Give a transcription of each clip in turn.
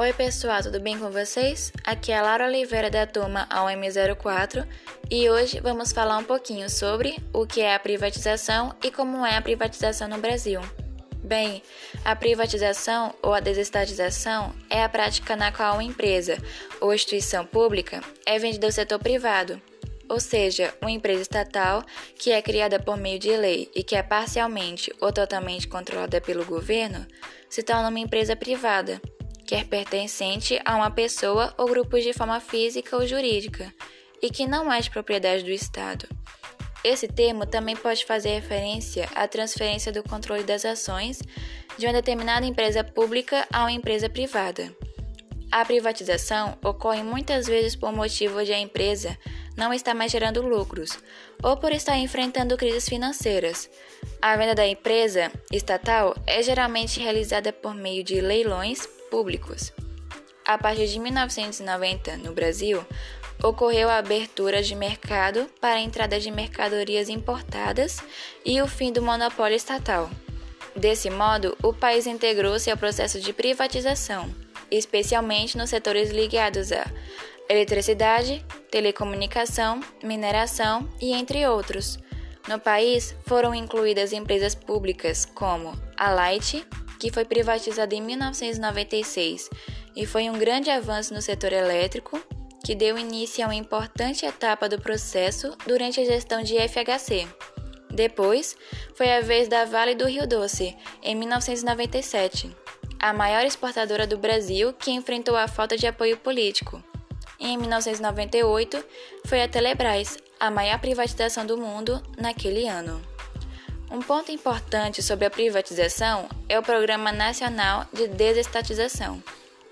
Oi pessoal, tudo bem com vocês? Aqui é a Laura Oliveira da turma AUM04 e hoje vamos falar um pouquinho sobre o que é a privatização e como é a privatização no Brasil. Bem, a privatização ou a desestatização é a prática na qual uma empresa ou instituição pública é vendida ao setor privado, ou seja, uma empresa estatal que é criada por meio de lei e que é parcialmente ou totalmente controlada pelo governo, se torna uma empresa privada quer pertencente a uma pessoa ou grupo de forma física ou jurídica, e que não é de propriedade do Estado. Esse termo também pode fazer referência à transferência do controle das ações de uma determinada empresa pública a uma empresa privada. A privatização ocorre muitas vezes por motivo de a empresa não estar mais gerando lucros ou por estar enfrentando crises financeiras. A venda da empresa estatal é geralmente realizada por meio de leilões públicos. A partir de 1990, no Brasil, ocorreu a abertura de mercado para a entrada de mercadorias importadas e o fim do monopólio estatal. Desse modo, o país integrou-se ao processo de privatização, especialmente nos setores ligados à eletricidade, telecomunicação, mineração e entre outros. No país foram incluídas empresas públicas como a Light, que foi privatizada em 1996 e foi um grande avanço no setor elétrico, que deu início a uma importante etapa do processo durante a gestão de FHC. Depois, foi a vez da Vale do Rio Doce, em 1997, a maior exportadora do Brasil que enfrentou a falta de apoio político. Em 1998, foi a Telebrás, a maior privatização do mundo naquele ano. Um ponto importante sobre a privatização é o Programa Nacional de Desestatização,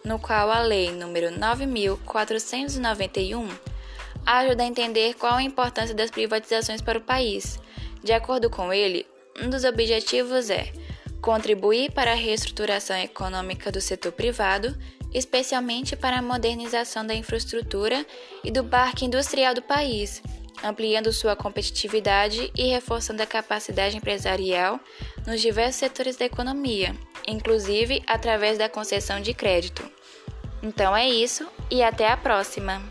no qual a Lei nº 9491 ajuda a entender qual a importância das privatizações para o país. De acordo com ele, um dos objetivos é contribuir para a reestruturação econômica do setor privado, especialmente para a modernização da infraestrutura e do parque industrial do país ampliando sua competitividade e reforçando a capacidade empresarial nos diversos setores da economia, inclusive através da concessão de crédito. Então é isso e até a próxima!